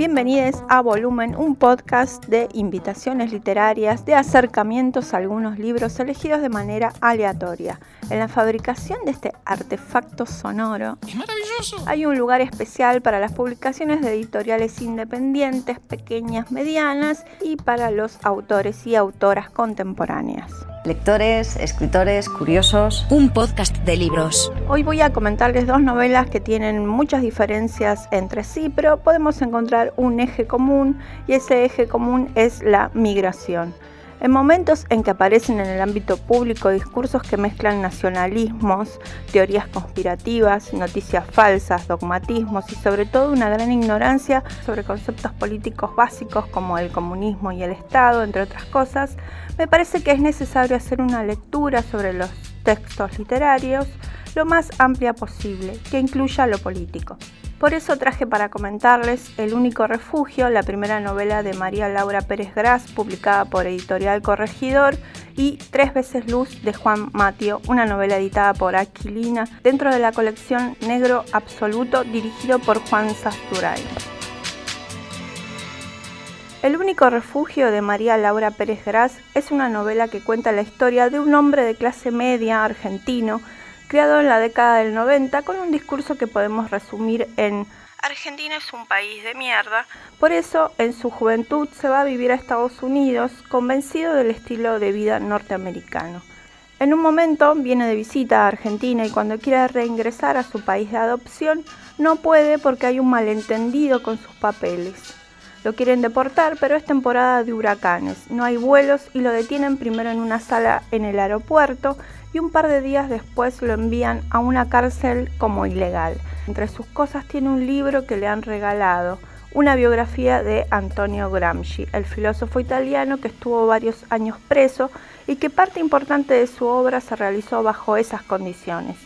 Bienvenidos a Volumen, un podcast de invitaciones literarias, de acercamientos a algunos libros elegidos de manera aleatoria. En la fabricación de este artefacto sonoro hay un lugar especial para las publicaciones de editoriales independientes, pequeñas, medianas y para los autores y autoras contemporáneas lectores, escritores, curiosos. Un podcast de libros. Hoy voy a comentarles dos novelas que tienen muchas diferencias entre sí, pero podemos encontrar un eje común y ese eje común es la migración. En momentos en que aparecen en el ámbito público discursos que mezclan nacionalismos, teorías conspirativas, noticias falsas, dogmatismos y sobre todo una gran ignorancia sobre conceptos políticos básicos como el comunismo y el Estado, entre otras cosas, me parece que es necesario hacer una lectura sobre los textos literarios lo más amplia posible, que incluya lo político. Por eso traje para comentarles El único refugio, la primera novela de María Laura Pérez Gras, publicada por Editorial Corregidor, y Tres veces luz de Juan Matio, una novela editada por Aquilina dentro de la colección Negro Absoluto, dirigido por Juan Sasturay. El único refugio de María Laura Pérez Gras es una novela que cuenta la historia de un hombre de clase media argentino creado en la década del 90 con un discurso que podemos resumir en Argentina es un país de mierda, por eso en su juventud se va a vivir a Estados Unidos convencido del estilo de vida norteamericano. En un momento viene de visita a Argentina y cuando quiere reingresar a su país de adopción no puede porque hay un malentendido con sus papeles. Lo quieren deportar, pero es temporada de huracanes. No hay vuelos y lo detienen primero en una sala en el aeropuerto y un par de días después lo envían a una cárcel como ilegal. Entre sus cosas tiene un libro que le han regalado, una biografía de Antonio Gramsci, el filósofo italiano que estuvo varios años preso y que parte importante de su obra se realizó bajo esas condiciones.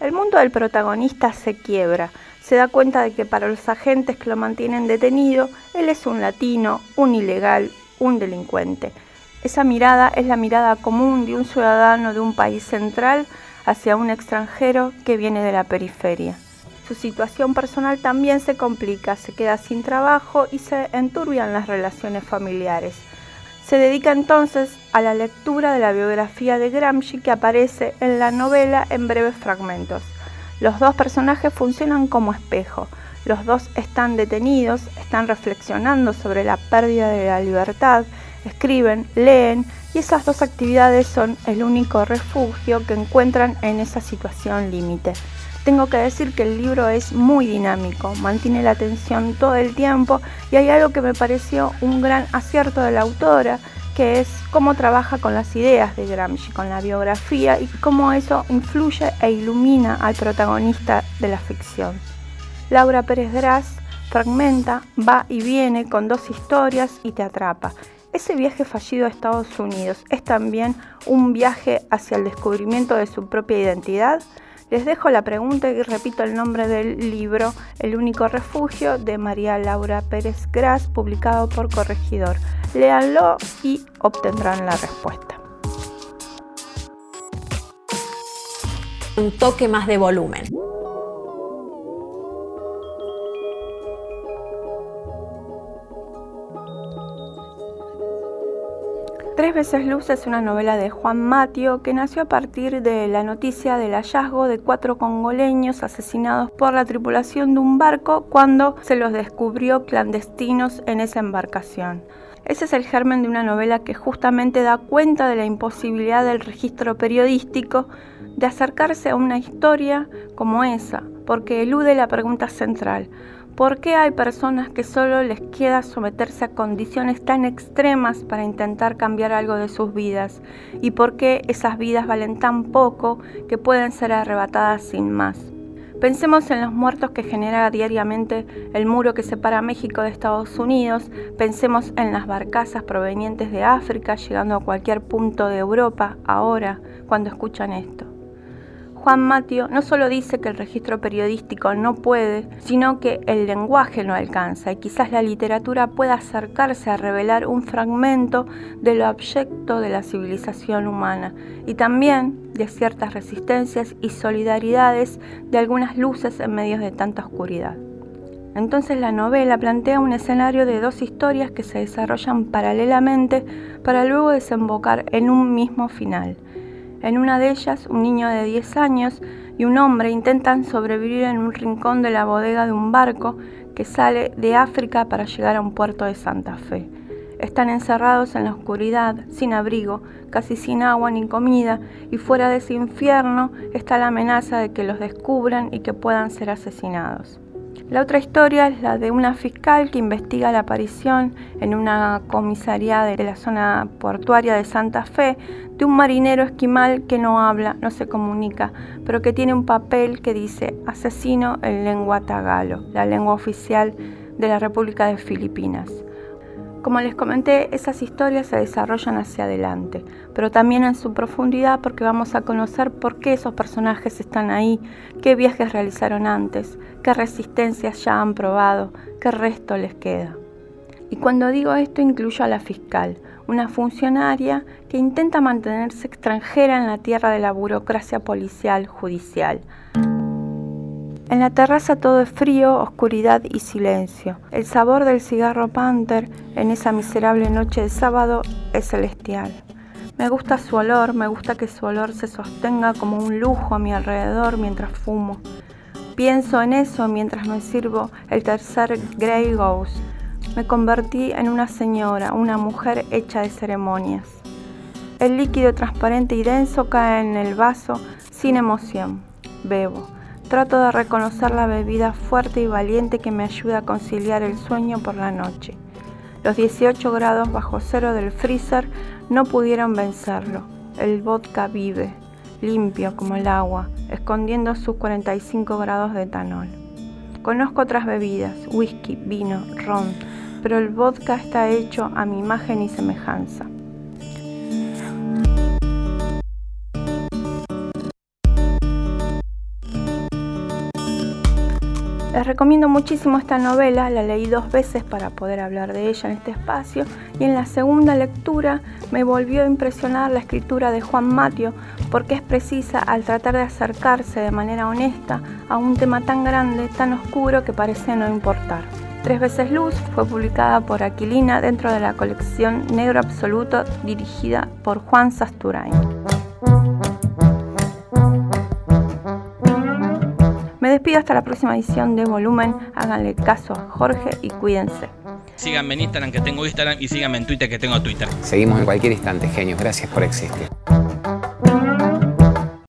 El mundo del protagonista se quiebra, se da cuenta de que para los agentes que lo mantienen detenido, él es un latino, un ilegal, un delincuente esa mirada es la mirada común de un ciudadano de un país central hacia un extranjero que viene de la periferia. Su situación personal también se complica, se queda sin trabajo y se enturbian las relaciones familiares. Se dedica entonces a la lectura de la biografía de Gramsci que aparece en la novela en breves fragmentos. Los dos personajes funcionan como espejo. Los dos están detenidos, están reflexionando sobre la pérdida de la libertad escriben, leen y esas dos actividades son el único refugio que encuentran en esa situación límite. Tengo que decir que el libro es muy dinámico, mantiene la atención todo el tiempo y hay algo que me pareció un gran acierto de la autora, que es cómo trabaja con las ideas de Gramsci, con la biografía y cómo eso influye e ilumina al protagonista de la ficción. Laura Pérez Gras fragmenta, va y viene con dos historias y te atrapa. Ese viaje fallido a Estados Unidos es también un viaje hacia el descubrimiento de su propia identidad. Les dejo la pregunta y repito el nombre del libro El único refugio de María Laura Pérez Gras, publicado por Corregidor. Léanlo y obtendrán la respuesta. Un toque más de volumen. Tres veces luz es una novela de Juan Matio que nació a partir de la noticia del hallazgo de cuatro congoleños asesinados por la tripulación de un barco cuando se los descubrió clandestinos en esa embarcación. Ese es el germen de una novela que justamente da cuenta de la imposibilidad del registro periodístico de acercarse a una historia como esa, porque elude la pregunta central, ¿Por qué hay personas que solo les queda someterse a condiciones tan extremas para intentar cambiar algo de sus vidas? ¿Y por qué esas vidas valen tan poco que pueden ser arrebatadas sin más? Pensemos en los muertos que genera diariamente el muro que separa México de Estados Unidos, pensemos en las barcazas provenientes de África llegando a cualquier punto de Europa ahora cuando escuchan esto. Juan Matio no solo dice que el registro periodístico no puede, sino que el lenguaje no alcanza y quizás la literatura pueda acercarse a revelar un fragmento de lo abyecto de la civilización humana y también de ciertas resistencias y solidaridades de algunas luces en medio de tanta oscuridad. Entonces la novela plantea un escenario de dos historias que se desarrollan paralelamente para luego desembocar en un mismo final. En una de ellas, un niño de 10 años y un hombre intentan sobrevivir en un rincón de la bodega de un barco que sale de África para llegar a un puerto de Santa Fe. Están encerrados en la oscuridad, sin abrigo, casi sin agua ni comida, y fuera de ese infierno está la amenaza de que los descubran y que puedan ser asesinados. La otra historia es la de una fiscal que investiga la aparición en una comisaría de la zona portuaria de Santa Fe de un marinero esquimal que no habla, no se comunica, pero que tiene un papel que dice asesino en lengua tagalo, la lengua oficial de la República de Filipinas. Como les comenté, esas historias se desarrollan hacia adelante, pero también en su profundidad porque vamos a conocer por qué esos personajes están ahí, qué viajes realizaron antes, qué resistencias ya han probado, qué resto les queda. Y cuando digo esto incluyo a la fiscal, una funcionaria que intenta mantenerse extranjera en la tierra de la burocracia policial judicial. En la terraza todo es frío, oscuridad y silencio. El sabor del cigarro Panther en esa miserable noche de sábado es celestial. Me gusta su olor, me gusta que su olor se sostenga como un lujo a mi alrededor mientras fumo. Pienso en eso mientras me sirvo el tercer Grey Ghost. Me convertí en una señora, una mujer hecha de ceremonias. El líquido transparente y denso cae en el vaso sin emoción. Bebo. Trato de reconocer la bebida fuerte y valiente que me ayuda a conciliar el sueño por la noche. Los 18 grados bajo cero del freezer no pudieron vencerlo. El vodka vive, limpio como el agua, escondiendo sus 45 grados de etanol. Conozco otras bebidas, whisky, vino, ron, pero el vodka está hecho a mi imagen y semejanza. Les recomiendo muchísimo esta novela, la leí dos veces para poder hablar de ella en este espacio y en la segunda lectura me volvió a impresionar la escritura de Juan Matio porque es precisa al tratar de acercarse de manera honesta a un tema tan grande, tan oscuro que parece no importar. Tres veces luz fue publicada por Aquilina dentro de la colección Negro Absoluto dirigida por Juan Sasturain. Despido hasta la próxima edición de Volumen. Háganle caso a Jorge y cuídense. Síganme en Instagram que tengo Instagram y síganme en Twitter que tengo Twitter. Seguimos en cualquier instante, genios. Gracias por existir.